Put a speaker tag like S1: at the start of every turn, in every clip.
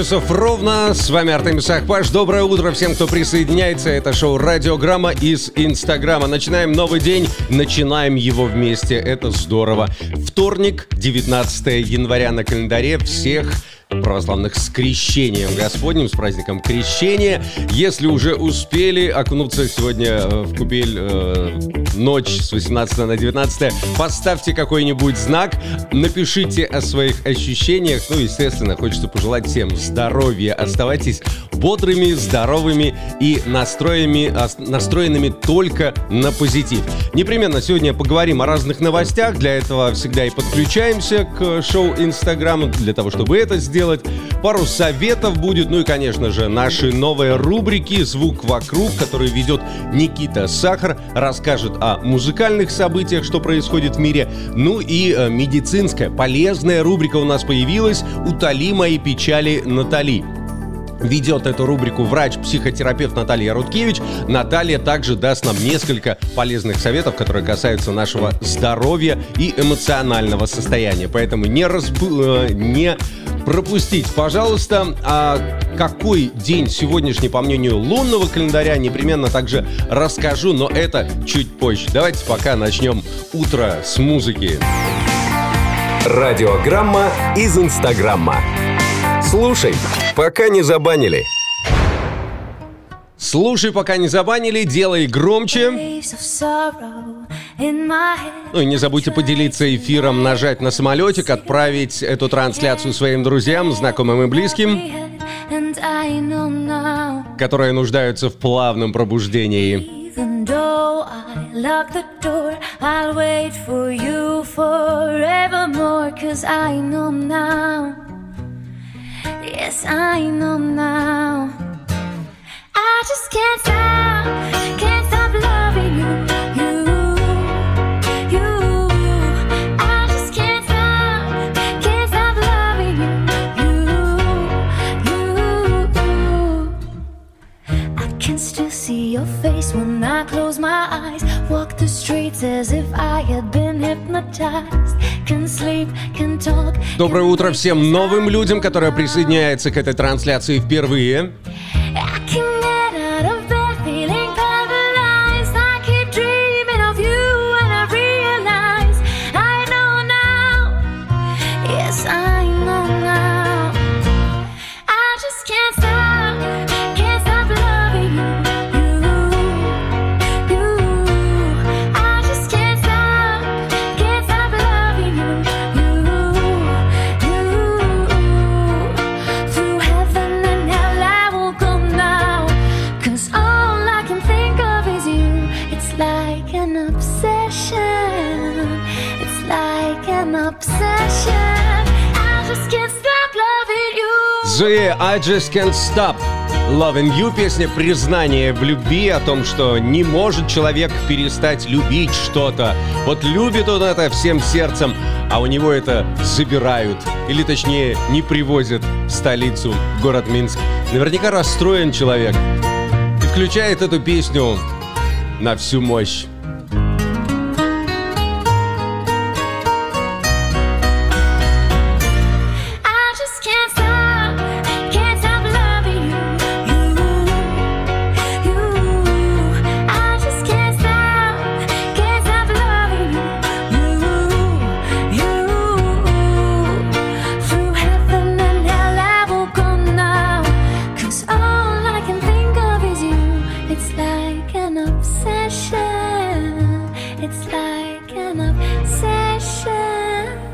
S1: 7 часов ровно. С вами Артемий Сахпаш. Доброе утро всем, кто присоединяется. Это шоу «Радиограмма» из Инстаграма. Начинаем новый день. Начинаем его вместе. Это здорово. Вторник, 19 января на календаре. Всех православных с крещением Господним, с праздником крещения. Если уже успели окунуться сегодня э, в купель э, ночь с 18 на 19, поставьте какой-нибудь знак, напишите о своих ощущениях. Ну, естественно, хочется пожелать всем здоровья. Оставайтесь бодрыми, здоровыми и настроенными, настроенными только на позитив. Непременно сегодня поговорим о разных новостях. Для этого всегда и подключаемся к шоу Инстаграм, для того, чтобы это сделать. Пару советов будет, ну и, конечно же, наши новые рубрики «Звук вокруг», который ведет Никита Сахар, расскажет о музыкальных событиях, что происходит в мире. Ну и э, медицинская, полезная рубрика у нас появилась «Утоли мои печали Натали». Ведет эту рубрику врач-психотерапевт Наталья Рудкевич. Наталья также даст нам несколько полезных советов, которые касаются нашего здоровья и эмоционального состояния. Поэтому не, разб... Э, не пропустить, пожалуйста. А какой день сегодняшний, по мнению лунного календаря, непременно также расскажу, но это чуть позже. Давайте пока начнем утро с музыки.
S2: Радиограмма из Инстаграмма. Слушай, пока не забанили.
S1: Слушай, пока не забанили, делай громче. Ну и не забудьте поделиться эфиром, нажать на самолетик, отправить эту трансляцию своим друзьям, знакомым и близким, которые нуждаются в плавном пробуждении. Yes, I know now. I just can't stop, can't stop loving you, you, you. I just can't stop, can't stop loving you, you, you. I can still see your face when I close my eyes. Walk the streets as if I had been hypnotized. Доброе утро всем новым людям, которые присоединяются к этой трансляции впервые. I Just Can't Stop Loving You, песня признания в любви, о том, что не может человек перестать любить что-то. Вот любит он это всем сердцем, а у него это забирают. Или точнее, не привозят в столицу, в город Минск. Наверняка расстроен человек. И включает эту песню на всю мощь.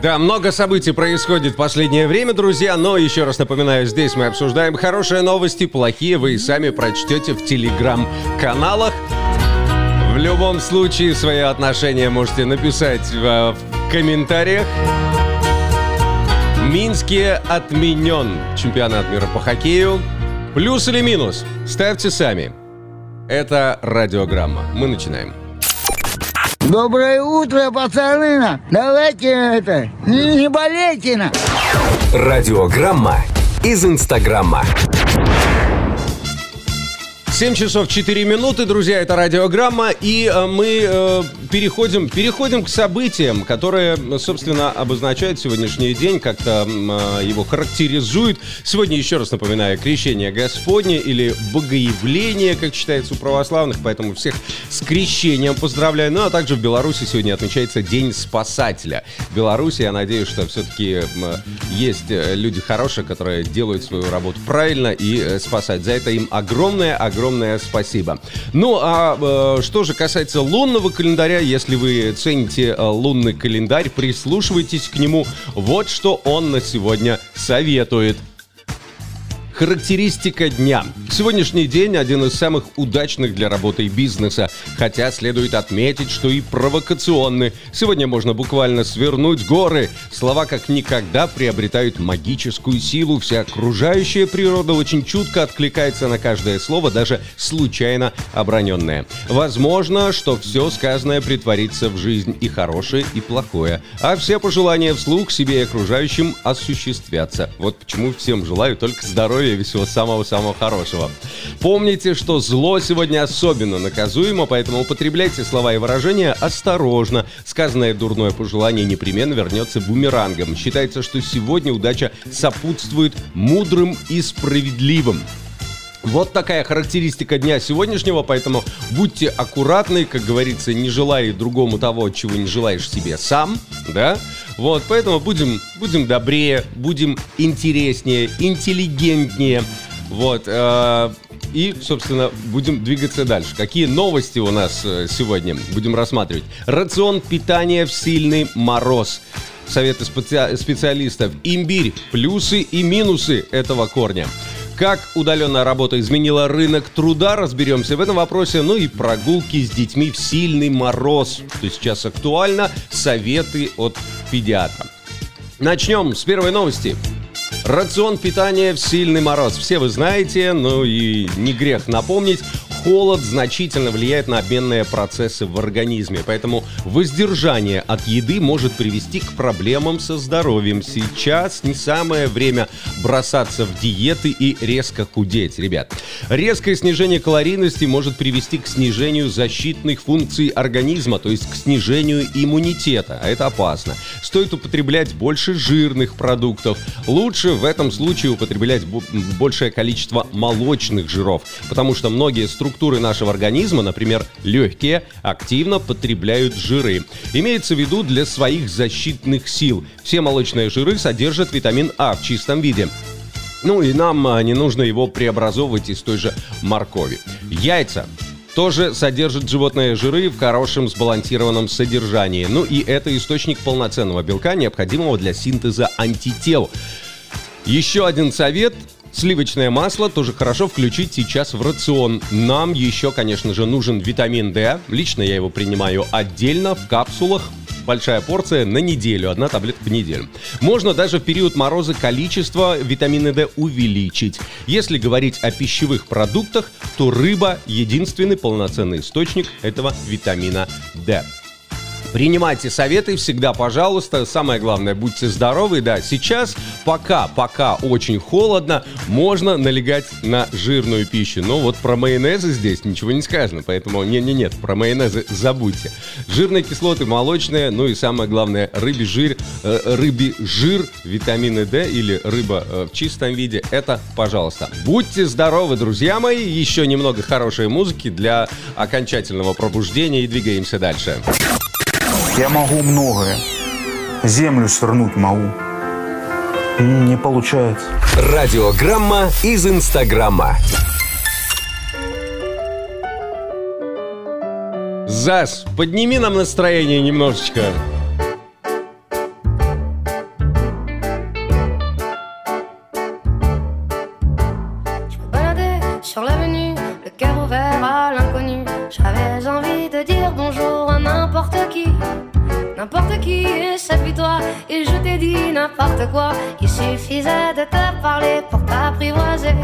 S1: Да, много событий происходит в последнее время, друзья, но еще раз напоминаю, здесь мы обсуждаем хорошие новости, плохие вы и сами прочтете в телеграм-каналах. В любом случае, свои отношения можете написать в, в комментариях. Минске отменен чемпионат мира по хоккею. Плюс или минус? Ставьте сами. Это радиограмма. Мы начинаем.
S3: Доброе утро, пацаны! Давайте это, не, не болейте на!
S2: Радиограмма из Инстаграма.
S1: 7 часов 4 минуты, друзья, это радиограмма, и э, мы э, переходим, переходим к событиям, которые, собственно, обозначают сегодняшний день, как-то э, его характеризуют. Сегодня, еще раз напоминаю, крещение Господне или богоявление, как считается у православных, поэтому всех с крещением поздравляю. Ну, а также в Беларуси сегодня отмечается День спасателя. В Беларуси, я надеюсь, что все-таки есть э, люди хорошие, которые делают свою работу правильно и э, спасать. За это им огромное, огромное огромное спасибо. Ну, а э, что же касается лунного календаря, если вы цените э, лунный календарь, прислушивайтесь к нему. Вот что он на сегодня советует. Характеристика дня. Сегодняшний день один из самых удачных для работы и бизнеса, хотя следует отметить, что и провокационный. Сегодня можно буквально свернуть горы. Слова как никогда приобретают магическую силу. Вся окружающая природа очень чутко откликается на каждое слово, даже случайно оброненное. Возможно, что все сказанное притворится в жизнь и хорошее, и плохое, а все пожелания вслух себе и окружающим осуществятся. Вот почему всем желаю только здоровья здоровья и всего самого-самого хорошего. Помните, что зло сегодня особенно наказуемо, поэтому употребляйте слова и выражения осторожно. Сказанное дурное пожелание непременно вернется бумерангом. Считается, что сегодня удача сопутствует мудрым и справедливым. Вот такая характеристика дня сегодняшнего, поэтому будьте аккуратны, как говорится, не желай другому того, чего не желаешь себе сам, да? Вот, поэтому будем, будем добрее, будем интереснее, интеллигентнее. Вот, э, и, собственно, будем двигаться дальше. Какие новости у нас э, сегодня будем рассматривать? Рацион питания в сильный мороз. Советы специ... специалистов. Имбирь. Плюсы и минусы этого корня. Как удаленная работа изменила рынок труда, разберемся в этом вопросе. Ну и прогулки с детьми в сильный мороз, что сейчас актуально, советы от педиатра. Начнем с первой новости. Рацион питания в сильный мороз. Все вы знаете, ну и не грех напомнить, холод значительно влияет на обменные процессы в организме, поэтому воздержание от еды может привести к проблемам со здоровьем. Сейчас не самое время бросаться в диеты и резко худеть, ребят. Резкое снижение калорийности может привести к снижению защитных функций организма, то есть к снижению иммунитета, а это опасно. Стоит употреблять больше жирных продуктов. Лучше в этом случае употреблять большее количество молочных жиров, потому что многие структуры структуры нашего организма, например, легкие, активно потребляют жиры. Имеется в виду для своих защитных сил. Все молочные жиры содержат витамин А в чистом виде. Ну и нам а, не нужно его преобразовывать из той же моркови. Яйца тоже содержат животные жиры в хорошем сбалансированном содержании. Ну и это источник полноценного белка, необходимого для синтеза антител. Еще один совет Сливочное масло тоже хорошо включить сейчас в рацион. Нам еще, конечно же, нужен витамин D. Лично я его принимаю отдельно в капсулах большая порция на неделю, одна таблетка в неделю. Можно даже в период мороза количество витамина D увеличить. Если говорить о пищевых продуктах, то рыба единственный полноценный источник этого витамина D. Принимайте советы всегда, пожалуйста. Самое главное, будьте здоровы. Да, сейчас пока, пока очень холодно, можно налегать на жирную пищу. Но вот про майонезы здесь ничего не сказано, поэтому не-не-нет, про майонезы забудьте. Жирные кислоты молочные, ну и самое главное, рыбий жир, э, рыбий жир, витамины D или рыба э, в чистом виде, это пожалуйста. Будьте здоровы, друзья мои. Еще немного хорошей музыки для окончательного пробуждения и двигаемся дальше.
S4: Я могу многое. Землю свернуть могу. Не получается.
S2: Радиограмма из Инстаграма.
S1: Зас, подними нам настроение немножечко.
S5: N'importe quoi. Il suffisait de te parler pour t'apprivoiser.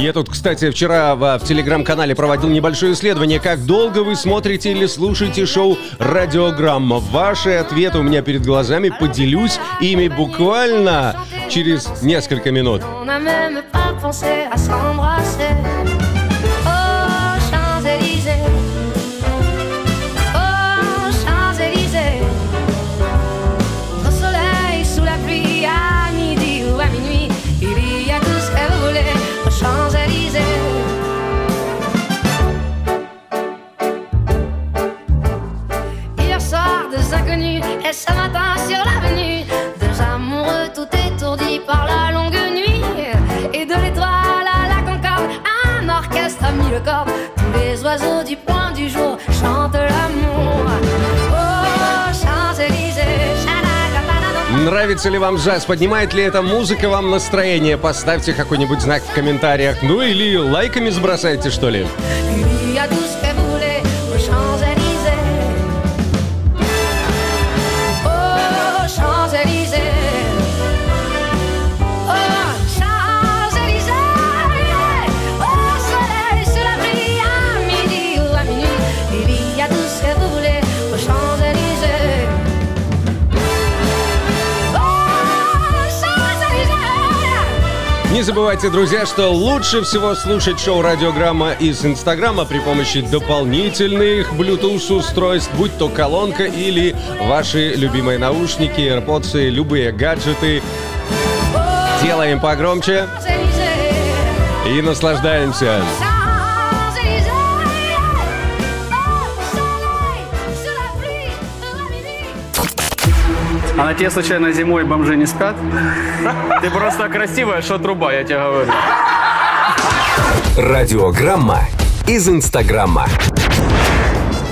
S1: Я тут, кстати, вчера в, в телеграм-канале проводил небольшое исследование, как долго вы смотрите или слушаете шоу «Радиограмма». Ваши ответы у меня перед глазами, поделюсь ими буквально через несколько минут.
S5: Les oiseaux du point du jour chantent l'amour. Oh, Champs-Élysées.
S1: Нравится ли вам джаз? Поднимает ли эта музыка вам настроение? Поставьте какой-нибудь знак в комментариях. Ну или лайками сбросайте, что ли. Забывайте, друзья, что лучше всего слушать шоу «Радиограмма» из Инстаграма при помощи дополнительных Bluetooth устройств, будь то колонка или ваши любимые наушники, AirPods, любые гаджеты. Делаем погромче и наслаждаемся.
S6: А на тебе случайно зимой бомжи не спят? Ты просто красивая, что труба, я тебе говорю.
S2: Радиограмма из Инстаграма.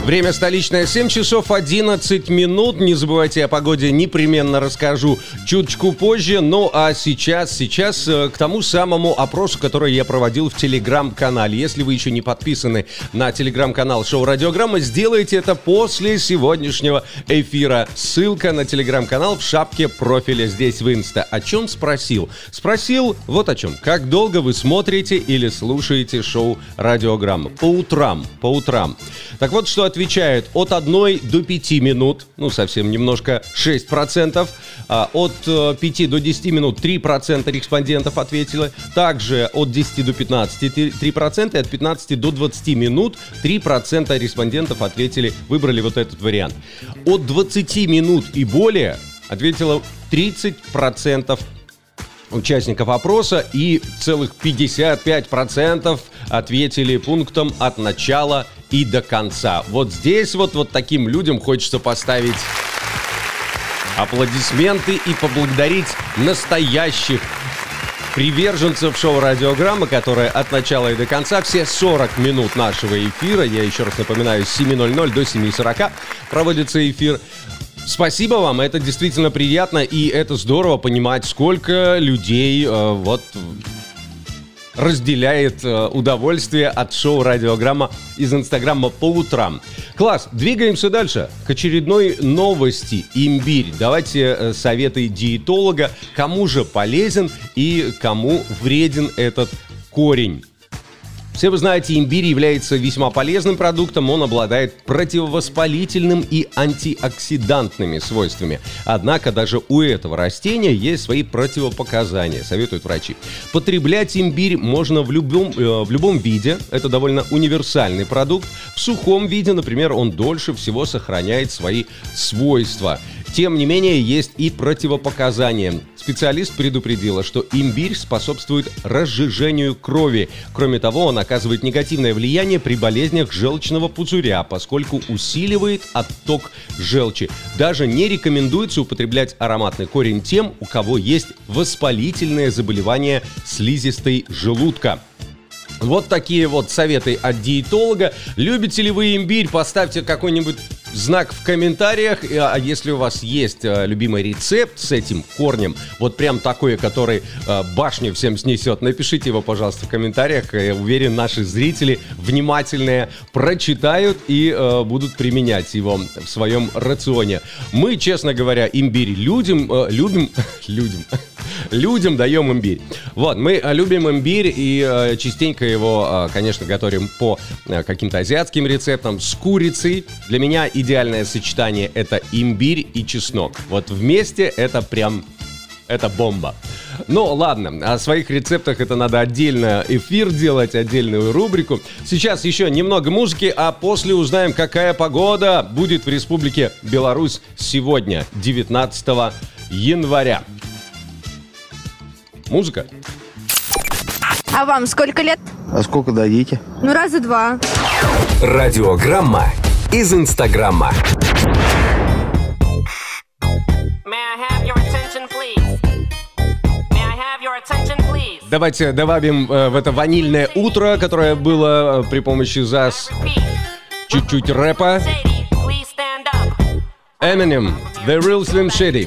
S1: Время столичное 7 часов 11 минут. Не забывайте о погоде, непременно расскажу чуточку позже. Ну а сейчас, сейчас э, к тому самому опросу, который я проводил в телеграм-канале. Если вы еще не подписаны на телеграм-канал шоу Радиограмма, сделайте это после сегодняшнего эфира. Ссылка на телеграм-канал в шапке профиля здесь в Инста. О чем спросил? Спросил вот о чем. Как долго вы смотрите или слушаете шоу Радиограмма? По утрам, по утрам. Так вот, что отвечает от 1 до 5 минут, ну, совсем немножко, 6%. А, от э, 5 до 10 минут 3% респондентов ответило. Также от 10 до 15 три- 3%, и от 15 до 20 минут 3% респондентов ответили, выбрали вот этот вариант. От 20 минут и более ответило 30% участников опроса и целых 55% ответили пунктом от начала и до конца. Вот здесь вот, вот таким людям хочется поставить аплодисменты и поблагодарить настоящих приверженцев шоу «Радиограмма», которое от начала и до конца, все 40 минут нашего эфира, я еще раз напоминаю, с 7.00 до 7.40 проводится эфир, Спасибо вам, это действительно приятно, и это здорово понимать, сколько людей э, вот разделяет э, удовольствие от шоу «Радиограмма» из Инстаграма по утрам. Класс, двигаемся дальше к очередной новости. Имбирь. Давайте э, советы диетолога, кому же полезен и кому вреден этот корень. Все вы знаете, имбирь является весьма полезным продуктом, он обладает противовоспалительным и антиоксидантными свойствами. Однако даже у этого растения есть свои противопоказания, советуют врачи. Потреблять имбирь можно в любом, э, в любом виде, это довольно универсальный продукт. В сухом виде, например, он дольше всего сохраняет свои свойства. Тем не менее, есть и противопоказания. Специалист предупредила, что имбирь способствует разжижению крови. Кроме того, он оказывает негативное влияние при болезнях желчного пузыря, поскольку усиливает отток желчи. Даже не рекомендуется употреблять ароматный корень тем, у кого есть воспалительное заболевание слизистой желудка. Вот такие вот советы от диетолога. Любите ли вы имбирь? Поставьте какой-нибудь знак в комментариях. А если у вас есть э, любимый рецепт с этим корнем, вот прям такой, который э, башню всем снесет, напишите его, пожалуйста, в комментариях. Я уверен, наши зрители внимательные прочитают и э, будут применять его в своем рационе. Мы, честно говоря, имбирь людям, любим, людям, людям даем имбирь. Вот, мы любим имбирь и частенько его, конечно, готовим по каким-то азиатским рецептам с курицей. Для меня идеальное сочетание это имбирь и чеснок. Вот вместе это прям это бомба. Ну, ладно, о своих рецептах это надо отдельно эфир делать, отдельную рубрику. Сейчас еще немного музыки, а после узнаем, какая погода будет в Республике Беларусь сегодня, 19 января. Музыка.
S7: А вам сколько лет?
S4: А сколько дадите?
S7: Ну, раза два.
S2: Радиограмма из Инстаграма.
S1: Давайте добавим э, в это ванильное утро, которое было э, при помощи ЗАС
S8: Repeat.
S1: чуть-чуть рэпа.
S8: Sadie, please stand up.
S1: Eminem, The Real Slim Shady.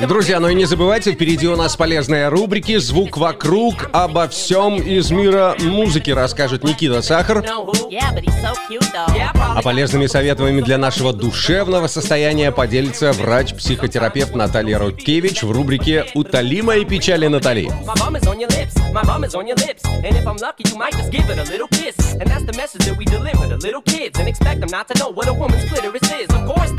S1: Друзья, ну и не забывайте, впереди у нас полезные рубрики «Звук вокруг». Обо всем из мира музыки расскажет Никита Сахар. А полезными советами для нашего душевного состояния поделится врач-психотерапевт Наталья Рудкевич в рубрике «Утоли мои печали, Натали».
S9: And if I'm lucky, you might just give it a little kiss. And that's the message that we deliver to little kids. And expect them not to know what a woman's clitoris is.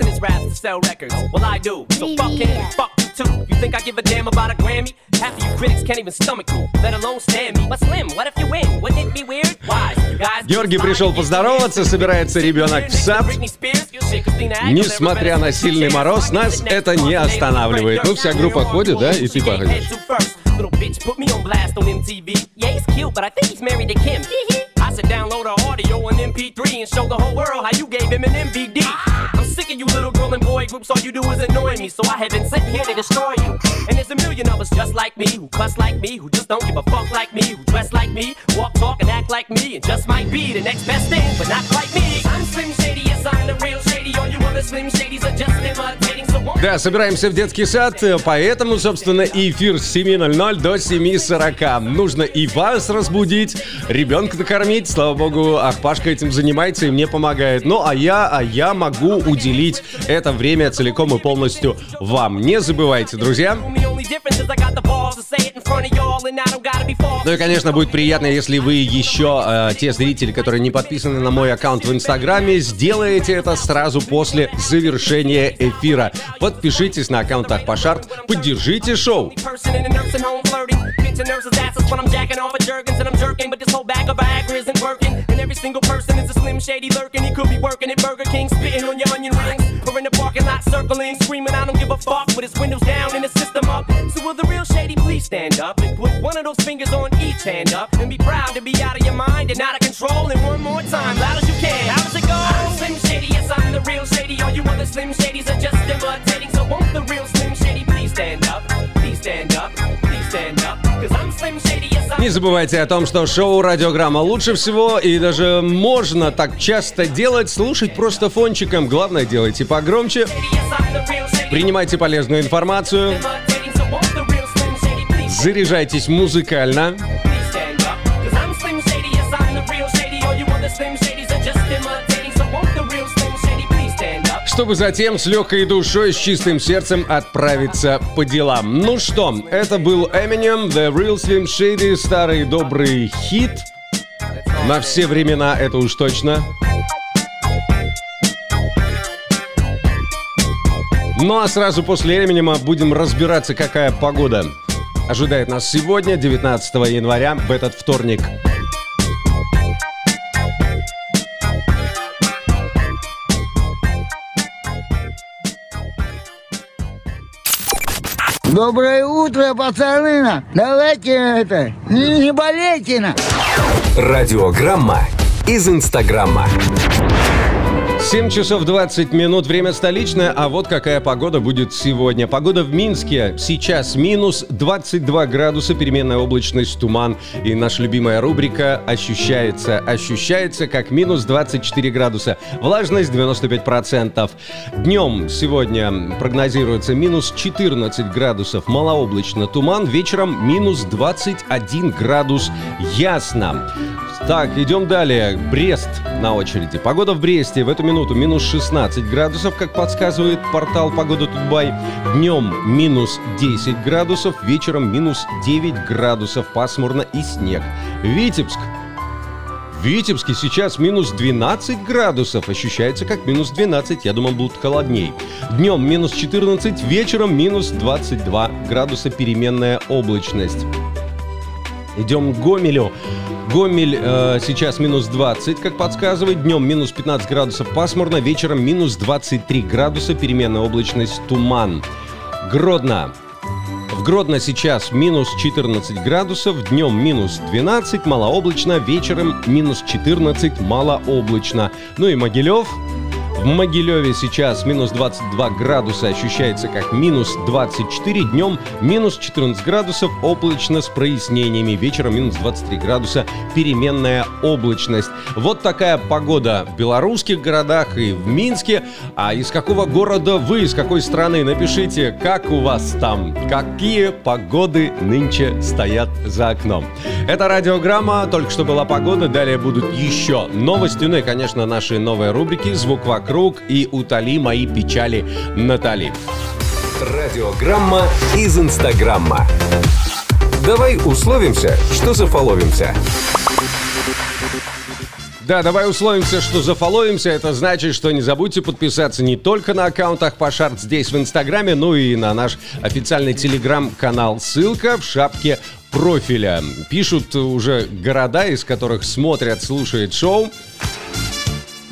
S9: in his raps to sell records. Well, I do. So fuck him fuck you too. You think I give a damn about a Grammy? Half of you critics can't even stomach me, let alone stand me. But Slim, what if you win? Wouldn't it be weird? Why?
S1: Георгий пришел поздороваться, собирается ребенок в сад. Несмотря на сильный мороз, нас это не останавливает. Ну, вся группа ходит, да, и ты походишь.
S9: I said download her audio on MP3 and show the whole world how you gave him an MVD. You little girl and boy groups, all you do is annoy me. So I have been sent here to destroy you. And there's a million of us just like me, who cuss like me, who just don't give a fuck like me, who dress like me, walk, talk, and act like me, and just might be the next best thing, but not quite me. I'm Slim Shady, yes, I'm the real Shady. All you other Slim Shadys are just won't
S1: Да, собираемся в детский сад, э, поэтому, собственно, эфир с 7.00 до 7.40. Нужно и вас разбудить, ребенка накормить. Слава богу, Ахпашка этим занимается и мне помогает. Ну, а я, а я могу уделить это время целиком и полностью вам. Не забывайте, друзья. Ну и, конечно, будет приятно, если вы еще, э, те зрители, которые не подписаны на мой аккаунт в Инстаграме, сделаете это сразу после завершения эфира. Подпишитесь на аккаунт Ахпашарт, поддержите шоу.
S9: every single person is a slim shady lurking. He could be working at Burger King, spitting on your onion rings, lot circling, screaming, I don't give a fuck, with his windows down and his system up. So will the real shady please stand up and put one of those fingers on each hand up and be proud to be out of your mind and out of control. And one more time,
S1: Не забывайте о том, что шоу «Радиограмма» лучше всего и даже можно так часто делать, слушать просто фончиком. Главное, делайте погромче, принимайте полезную информацию,
S9: Imitating. So
S1: чтобы затем с легкой душой, с чистым сердцем отправиться по делам. Ну что, это был Eminem, The Real Slim Shady, старый добрый хит. На все времена это уж точно. Ну а сразу после Эминема будем разбираться, какая погода ожидает нас сегодня, 19 января, в этот вторник.
S3: Доброе утро, пацаны! Давайте это, не болейте на.
S2: Радиограмма из Инстаграма.
S1: 7 часов 20 минут, время столичное, а вот какая погода будет сегодня. Погода в Минске сейчас минус 22 градуса, переменная облачность, туман. И наша любимая рубрика ощущается, ощущается как минус 24 градуса. Влажность 95%. Днем сегодня прогнозируется минус 14 градусов, малооблачно, туман. Вечером минус 21 градус, ясно. Так, идем далее. Брест на очереди. Погода в Бресте в эту минуту минус 16 градусов, как подсказывает портал Погода Тутбай. Днем минус 10 градусов, вечером минус 9 градусов, пасмурно и снег. Витебск в Витебске сейчас минус 12 градусов. Ощущается как минус 12. Я думал, будет холодней. Днем минус 14, вечером минус 22 градуса переменная облачность. Идем к Гомелю. Гомель э, сейчас минус 20, как подсказывает. Днем минус 15 градусов пасмурно, вечером минус 23 градуса, переменная облачность, туман. Гродно. В Гродно сейчас минус 14 градусов, днем минус 12, малооблачно, вечером минус 14, малооблачно. Ну и Могилев, в Могилеве сейчас минус 22 градуса, ощущается как минус 24, днем минус 14 градусов, облачно с прояснениями, вечером минус 23 градуса, переменная облачность. Вот такая погода в белорусских городах и в Минске. А из какого города вы, из какой страны? Напишите, как у вас там, какие погоды нынче стоят за окном. Это радиограмма, только что была погода, далее будут еще новости, ну и, конечно, наши новые рубрики «Звук вокруг», круг и утоли мои печали Натали.
S2: Радиограмма из Инстаграма. Давай условимся, что зафоловимся.
S1: Да, давай условимся, что зафоловимся. Это значит, что не забудьте подписаться не только на аккаунтах Пашарт здесь в Инстаграме, но и на наш официальный телеграм-канал. Ссылка в шапке профиля. Пишут уже города, из которых смотрят, слушают шоу.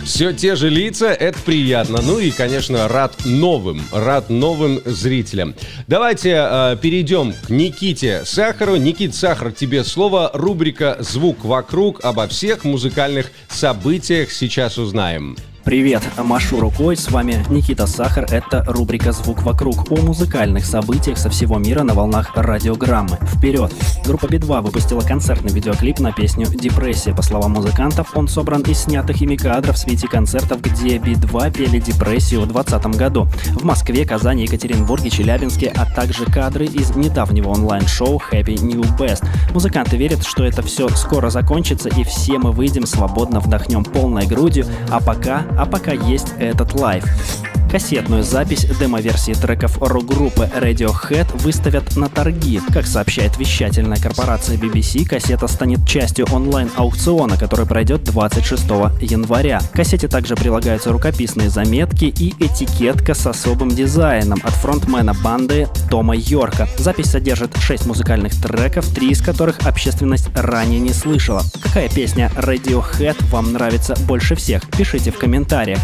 S1: Все те же лица, это приятно. Ну и, конечно, рад новым, рад новым зрителям. Давайте э, перейдем к Никите Сахару. Никит Сахар, тебе слово. Рубрика «Звук вокруг» обо всех музыкальных событиях сейчас узнаем.
S10: Привет, машу рукой, с вами Никита Сахар, это рубрика «Звук вокруг» о музыкальных событиях со всего мира на волнах радиограммы. Вперед! Группа Би-2 выпустила концертный видеоклип на песню «Депрессия». По словам музыкантов, он собран из снятых ими кадров в свете концертов, где Би-2 пели «Депрессию» в 2020 году. В Москве, Казани, Екатеринбурге, Челябинске, а также кадры из недавнего онлайн-шоу «Happy New Best». Музыканты верят, что это все скоро закончится и все мы выйдем свободно, вдохнем полной грудью, а пока а пока есть этот лайв. Кассетную запись демо-версии треков рок-группы Radiohead выставят на торги. Как сообщает вещательная корпорация BBC, кассета станет частью онлайн-аукциона, который пройдет 26 января. К кассете также прилагаются рукописные заметки и этикетка с особым дизайном от фронтмена банды Тома Йорка. Запись содержит 6 музыкальных треков, три из которых общественность ранее не слышала. Какая песня Radiohead вам нравится больше всех? Пишите в комментариях.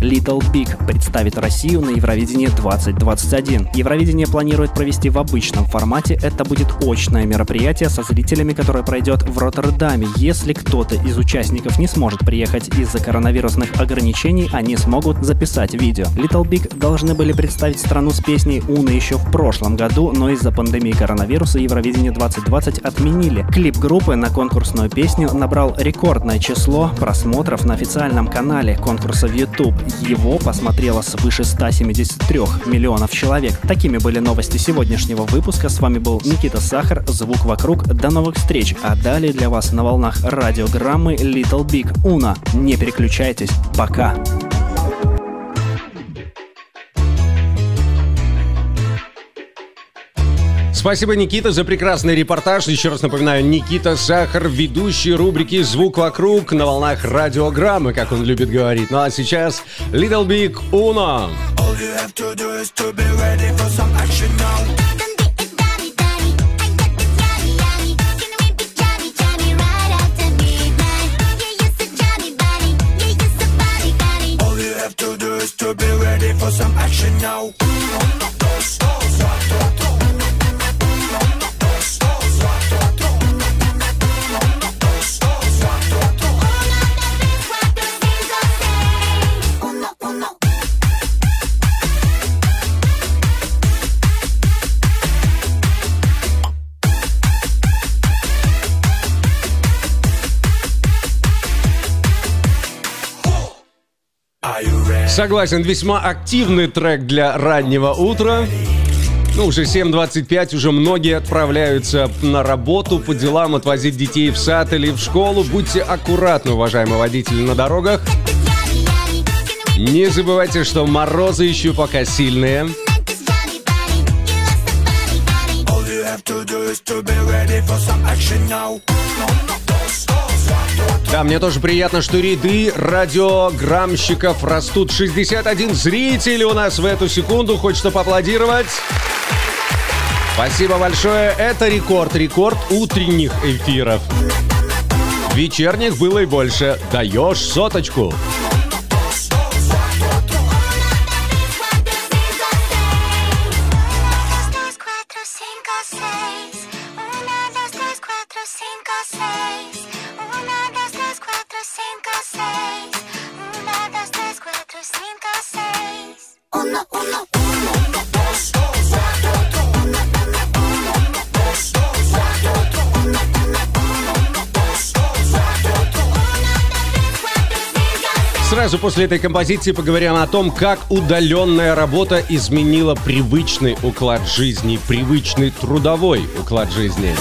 S10: Little Big представляет представит Россию на Евровидении 2021. Евровидение планирует провести в обычном формате. Это будет очное мероприятие со зрителями, которое пройдет в Роттердаме. Если кто-то из участников не сможет приехать из-за коронавирусных ограничений, они смогут записать видео. Little Big должны были представить страну с песней «Уна» еще в прошлом году, но из-за пандемии коронавируса Евровидение 2020 отменили. Клип группы на конкурсную песню набрал рекордное число просмотров на официальном канале конкурса в YouTube. Его посмотрело свыше 173 миллионов человек. Такими были новости сегодняшнего выпуска. С вами был Никита Сахар, звук вокруг. До новых встреч. А далее для вас на волнах радиограммы Little Big Una. Не переключайтесь. Пока.
S1: Спасибо, Никита, за прекрасный репортаж. Еще раз напоминаю, Никита Сахар, ведущий рубрики «Звук вокруг» на волнах радиограммы, как он любит говорить. Ну а сейчас Little Big Uno.
S11: to be ready for some action now. Cuatro, dos.
S1: Согласен, весьма активный трек для раннего утра. Ну, уже 7.25, уже многие отправляются на работу, по делам, отвозить детей в сад или в школу. Будьте аккуратны, уважаемые водители на дорогах. Не забывайте, что морозы еще пока сильные. Да, мне тоже приятно, что ряды радиограммщиков растут. 61 зритель у нас в эту секунду. Хочется поаплодировать. Спасибо большое. Это рекорд, рекорд утренних эфиров. Вечерних было и больше. Даешь соточку. Сразу после этой композиции поговорим о том, как удаленная работа изменила привычный уклад жизни, привычный трудовой уклад жизни.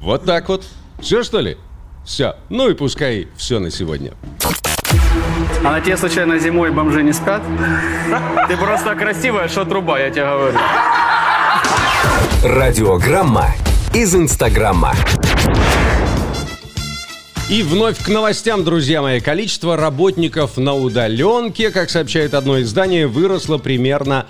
S1: Вот так вот. Все, что ли? Все. Ну и пускай все на сегодня.
S6: А на тебе случайно зимой бомжи не спят? Ты просто красивая, что труба, я тебе говорю.
S2: Радиограмма из Инстаграма.
S1: И вновь к новостям, друзья мои. Количество работников на удаленке, как сообщает одно издание, выросло примерно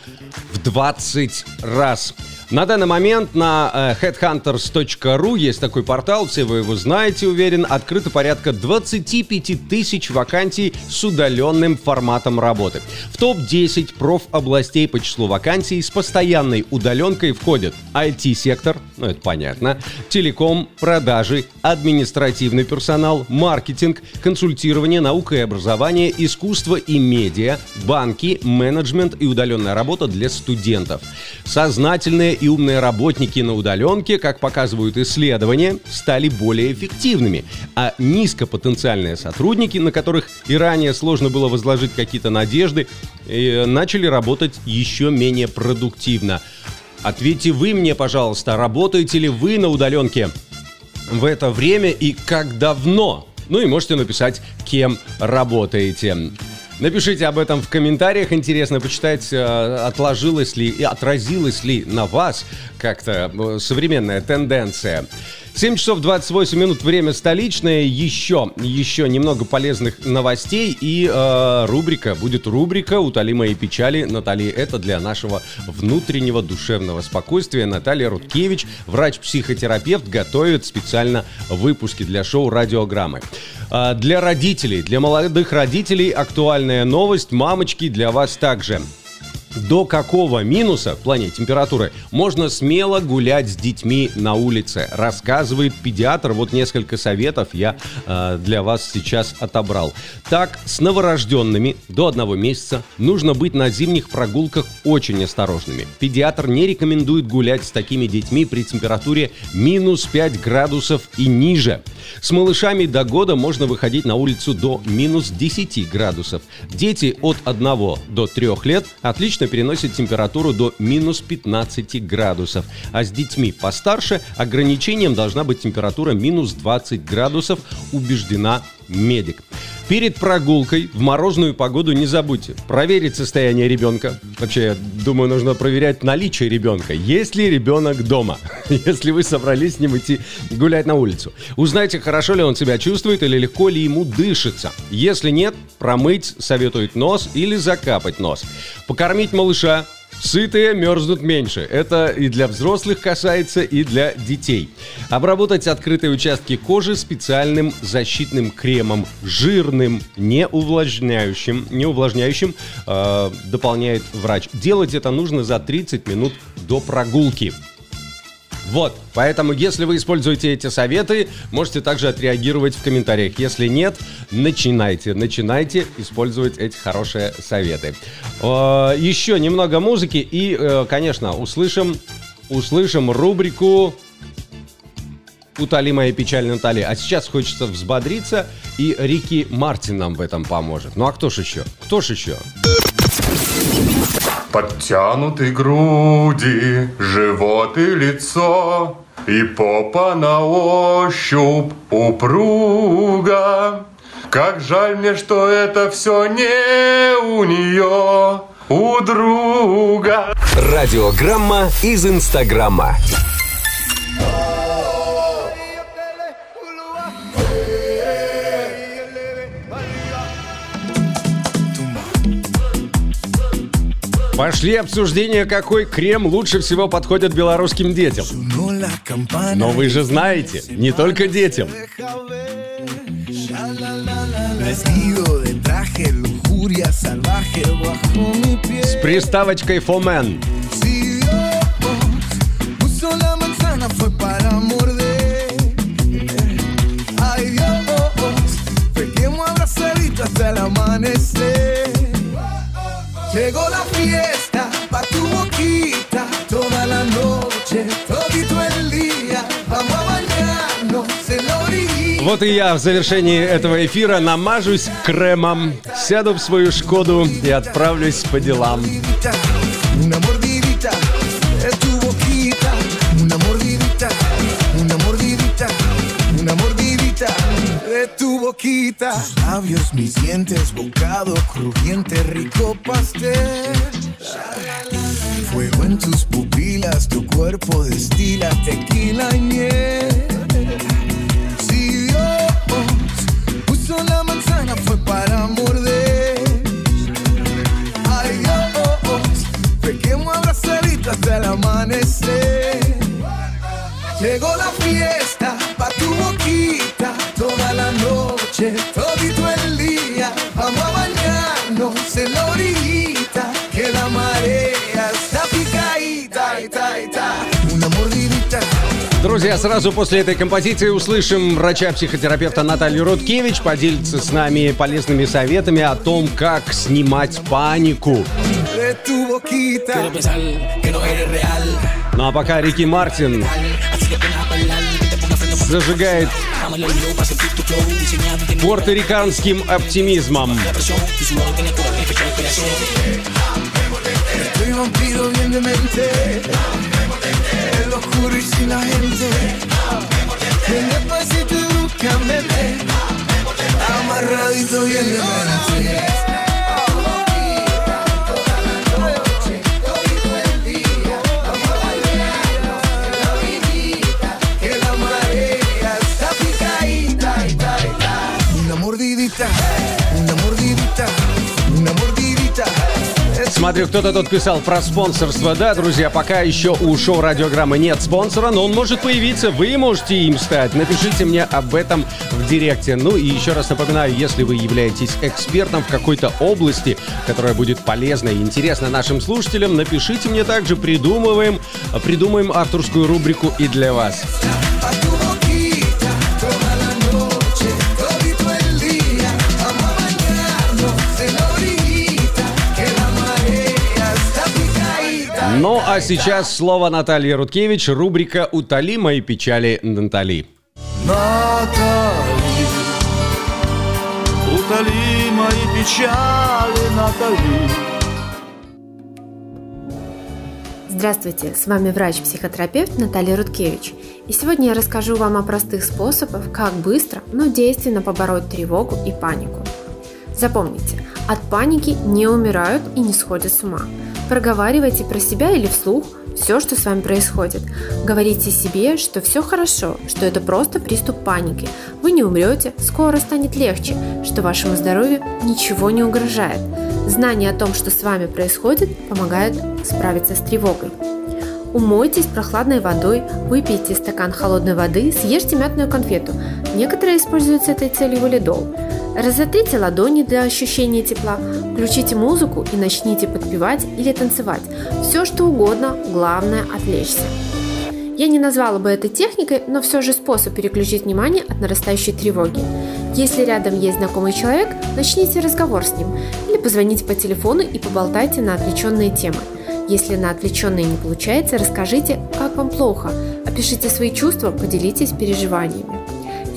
S1: в 20 раз. На данный момент на э, headhunters.ru есть такой портал, все вы его знаете, уверен, открыто порядка 25 тысяч вакансий с удаленным форматом работы. В топ-10 профобластей по числу вакансий с постоянной удаленкой входят IT-сектор, ну это понятно, телеком, продажи, административный персонал, маркетинг, консультирование, наука и образование, искусство и медиа, банки, менеджмент и удаленная работа для студентов. Сознательные и умные работники на удаленке, как показывают исследования, стали более эффективными, а низкопотенциальные сотрудники, на которых и ранее сложно было возложить какие-то надежды, э, начали работать еще менее продуктивно. Ответьте вы мне, пожалуйста, работаете ли вы на удаленке в это время и как давно? Ну и можете написать, кем работаете. Напишите об этом в комментариях. Интересно почитать, э, отложилось ли и отразилась ли на вас как-то э, современная тенденция. 7 часов 28 минут, время столичное. Еще, еще немного полезных новостей. И э, рубрика, будет рубрика «Утоли мои печали». Наталья, это для нашего внутреннего душевного спокойствия. Наталья Рудкевич, врач-психотерапевт, готовит специально выпуски для шоу «Радиограммы». Э, для родителей, для молодых родителей актуальная новость. Мамочки, для вас также до какого минуса в плане температуры можно смело гулять с детьми на улице, рассказывает педиатр. Вот несколько советов я э, для вас сейчас отобрал. Так, с новорожденными до одного месяца нужно быть на зимних прогулках очень осторожными. Педиатр не рекомендует гулять с такими детьми при температуре минус 5 градусов и ниже. С малышами до года можно выходить на улицу до минус 10 градусов. Дети от 1 до 3 лет отлично переносят температуру до минус 15 градусов. А с детьми постарше ограничением должна быть температура минус 20 градусов, убеждена медик. Перед прогулкой в морозную погоду не забудьте проверить состояние ребенка. Вообще, я думаю, нужно проверять наличие ребенка. Есть ли ребенок дома? Если вы собрались с ним идти гулять на улицу. Узнайте, хорошо ли он себя чувствует или легко ли ему дышится. Если нет, промыть советует нос или закапать нос. Покормить малыша Сытые мерзнут меньше. Это и для взрослых касается, и для детей. Обработать открытые участки кожи специальным защитным кремом, жирным, не увлажняющим, не увлажняющим, э, дополняет врач. Делать это нужно за 30 минут до прогулки. Вот, поэтому если вы используете эти советы, можете также отреагировать в комментариях. Если нет, начинайте, начинайте использовать эти хорошие советы. Э, еще немного музыки и, э, конечно, услышим, услышим рубрику Утоли мои печаль, Натали. А сейчас хочется взбодриться, и Рики Мартин нам в этом поможет. Ну а кто ж еще? Кто ж еще?
S11: Подтянуты груди, живот и лицо, И попа на ощупь упруга. Как жаль мне, что это все не у нее, у друга.
S2: Радиограмма из Инстаграма.
S1: Пошли обсуждения, какой крем лучше всего подходит белорусским детям. Но вы же знаете, не только детям. С приставочкой Фомен.
S12: Puso la manzana Llegó la fiesta pa' tu boquita toda la noche, todito el día. Vamos a bañarnos en la orilla.
S1: Вот и я в завершении этого эфира намажусь кремом, сяду в свою Шкоду и отправлюсь по делам.
S12: Labios, mis dientes, bocado crujiente, rico pastel. Fuego en tus pupilas, tu cuerpo destila tequila y miel. Si Dios puso la manzana fue para morder. Ay Dios, pequemos abrazadito hasta el amanecer. Llegó la fiesta pa' tu boquita noche, todito el día. Vamos a bañarnos en la orillita, que la marea está picadita, ita, ita. Una mordidita.
S1: Друзья, сразу после этой композиции услышим врача-психотерапевта Наталью Рудкевич поделится с нами полезными советами о том, как снимать панику. Ну а пока Рики Мартин зажигает пуэрториканским оптимизмом.
S12: Oscuro y sin
S1: Смотрю, кто-то тут писал про спонсорство. Да, друзья, пока еще у шоу радиограммы нет спонсора, но он может появиться. Вы можете им стать. Напишите мне об этом в директе. Ну и еще раз напоминаю, если вы являетесь экспертом в какой-то области, которая будет полезна и интересна нашим слушателям, напишите мне также, придумываем, придумаем авторскую рубрику и для вас. Ну а сейчас слово Наталье Рудкевич, рубрика «Утоли мои печали, Натали».
S13: Натали, утоли мои печали, Натали.
S14: Здравствуйте, с вами врач-психотерапевт Наталья Рудкевич. И сегодня я расскажу вам о простых способах, как быстро, но действенно побороть тревогу и панику. Запомните, от паники не умирают и не сходят с ума. Проговаривайте про себя или вслух все, что с вами происходит. Говорите себе, что все хорошо, что это просто приступ паники. Вы не умрете, скоро станет легче, что вашему здоровью ничего не угрожает. Знание о том, что с вами происходит, помогает справиться с тревогой. Умойтесь прохладной водой, выпейте стакан холодной воды, съешьте мятную конфету. Некоторые используют с этой целью валидол. Разотрите ладони для ощущения тепла, включите музыку и начните подпевать или танцевать. Все что угодно, главное отвлечься. Я не назвала бы это техникой, но все же способ переключить внимание от нарастающей тревоги. Если рядом есть знакомый человек, начните разговор с ним или позвоните по телефону и поболтайте на отвлеченные темы. Если на отвлеченные не получается, расскажите, как вам плохо, опишите свои чувства, поделитесь переживаниями.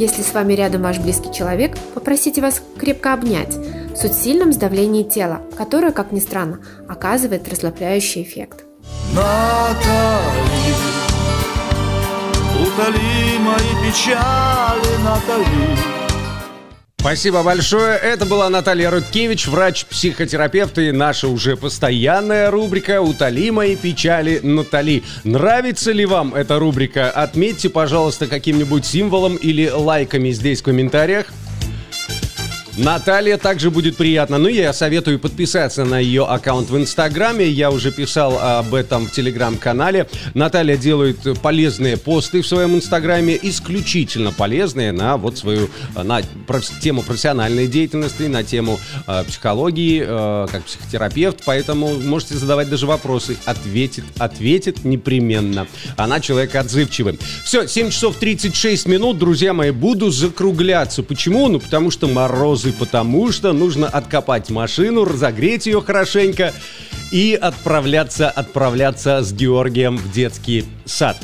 S14: Если с вами рядом ваш близкий человек, попросите вас крепко обнять. Суть в сильном сдавлении тела, которое, как ни странно, оказывает расслабляющий эффект.
S13: Натали, утоли мои печали, Натали.
S1: Спасибо большое. Это была Наталья Рудкевич, врач-психотерапевт и наша уже постоянная рубрика «Утоли мои печали, Натали». Нравится ли вам эта рубрика? Отметьте, пожалуйста, каким-нибудь символом или лайками здесь в комментариях. Наталья также будет приятно. Ну, я советую подписаться на ее аккаунт в Инстаграме. Я уже писал об этом в Телеграм-канале. Наталья делает полезные посты в своем Инстаграме, исключительно полезные на вот свою, на тему профессиональной деятельности, на тему э, психологии, э, как психотерапевт. Поэтому можете задавать даже вопросы. Ответит, ответит непременно. Она человек отзывчивый. Все, 7 часов 36 минут, друзья мои, буду закругляться. Почему? Ну, потому что мороз потому что нужно откопать машину, разогреть ее хорошенько и отправляться, отправляться с Георгием в детский сад.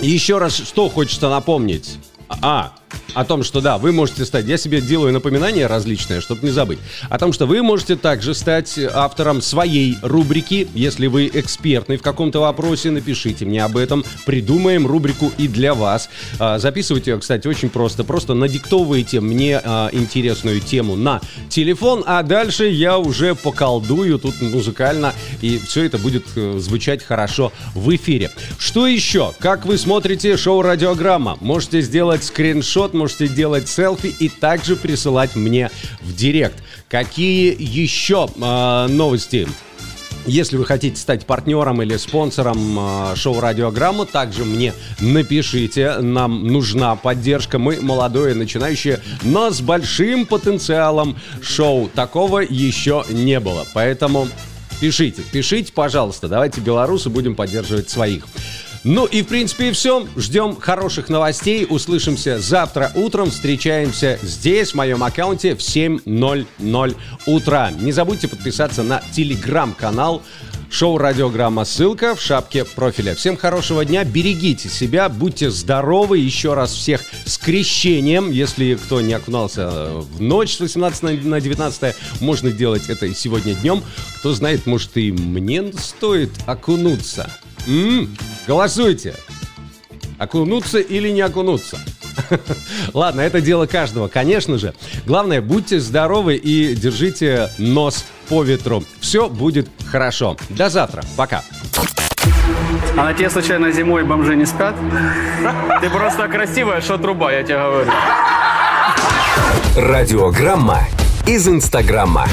S1: Еще раз, что хочется напомнить? А, о том, что да, вы можете стать, я себе делаю напоминания различные, чтобы не забыть, о том, что вы можете также стать автором своей рубрики, если вы экспертный в каком-то вопросе, напишите мне об этом, придумаем рубрику и для вас. А, записывать ее, кстати, очень просто, просто надиктовываете мне а, интересную тему на телефон, а дальше я уже поколдую тут музыкально, и все это будет э, звучать хорошо в эфире. Что еще? Как вы смотрите шоу «Радиограмма»? Можете сделать скриншот, можете делать селфи и также присылать мне в директ. Какие еще э, новости? Если вы хотите стать партнером или спонсором э, шоу «Радиограмма», также мне напишите. Нам нужна поддержка. Мы молодое, начинающее, но с большим потенциалом шоу. Такого еще не было. Поэтому пишите, пишите, пожалуйста. Давайте белорусы будем поддерживать своих. Ну и в принципе и все. Ждем хороших новостей. Услышимся завтра утром. Встречаемся здесь, в моем аккаунте в 7.00 утра. Не забудьте подписаться на телеграм-канал Шоу «Радиограмма». Ссылка в шапке профиля. Всем хорошего дня, берегите себя, будьте здоровы. Еще раз всех с крещением. Если кто не окунался в ночь с 18 на 19, можно делать это и сегодня днем. Кто знает, может и мне стоит окунуться. М-м, голосуйте. Окунуться или не окунуться? Ладно, это дело каждого, конечно же. Главное, будьте здоровы и держите нос по ветру. Все будет хорошо. До завтра. Пока.
S6: А на тебе случайно зимой бомжи не спят? Ты просто красивая, что труба, я тебе говорю.
S2: Радиограмма из Инстаграма.